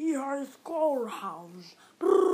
your schoolhouse. Brrr.